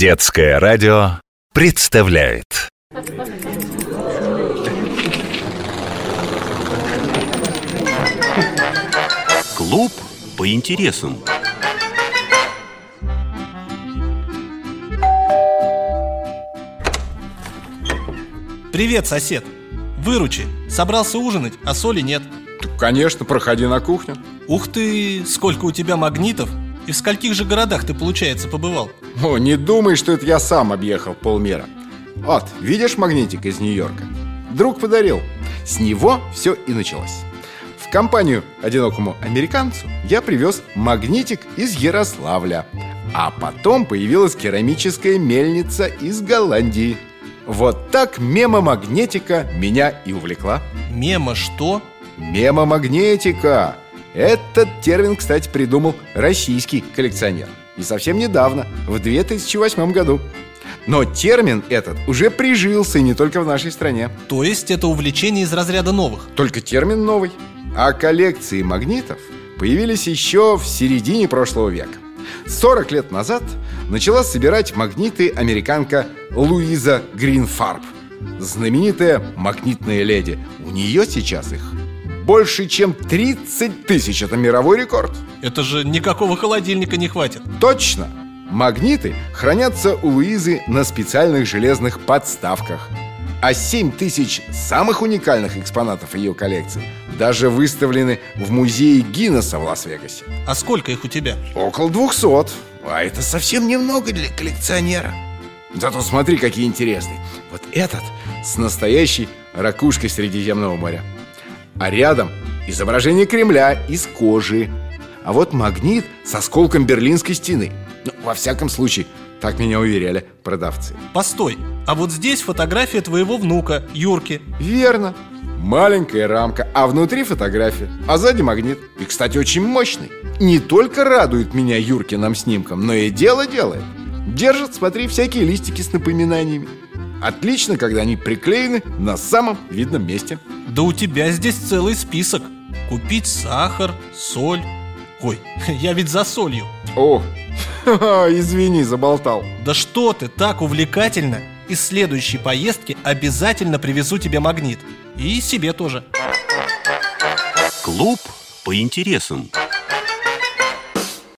Детское радио представляет Клуб по интересам. Привет, сосед. Выручи. Собрался ужинать, а соли нет. Конечно, проходи на кухню. Ух ты, сколько у тебя магнитов. И в скольких же городах ты, получается, побывал? О, не думай, что это я сам объехал полмира. Вот, видишь магнитик из Нью-Йорка? Друг подарил. С него все и началось. В компанию одинокому американцу я привез магнитик из Ярославля. А потом появилась керамическая мельница из Голландии. Вот так мема-магнетика меня и увлекла. Мема что? Мемомагнетика. Этот термин, кстати, придумал российский коллекционер. И совсем недавно, в 2008 году. Но термин этот уже прижился и не только в нашей стране. То есть это увлечение из разряда новых? Только термин новый. А коллекции магнитов появились еще в середине прошлого века. 40 лет назад начала собирать магниты американка Луиза Гринфарб. Знаменитая магнитная леди. У нее сейчас их больше, чем 30 тысяч. Это мировой рекорд. Это же никакого холодильника не хватит. Точно! Магниты хранятся у Луизы на специальных железных подставках. А 7 тысяч самых уникальных экспонатов ее коллекции даже выставлены в музее Гиннесса в Лас-Вегасе. А сколько их у тебя? Около 200. А это совсем немного для коллекционера. Зато смотри, какие интересные. Вот этот с настоящей ракушкой Средиземного моря. А рядом изображение Кремля из кожи. А вот магнит с осколком Берлинской стены. Ну, во всяком случае, так меня уверяли продавцы. Постой, а вот здесь фотография твоего внука, Юрки. Верно. Маленькая рамка, а внутри фотография, а сзади магнит. И, кстати, очень мощный. Не только радует меня Юркиным снимком, но и дело делает. Держит, смотри, всякие листики с напоминаниями. Отлично, когда они приклеены на самом видном месте. Да у тебя здесь целый список. Купить сахар, соль. Ой, я ведь за солью. О, извини, заболтал. Да что ты, так увлекательно. Из следующей поездки обязательно привезу тебе магнит. И себе тоже. Клуб по интересам.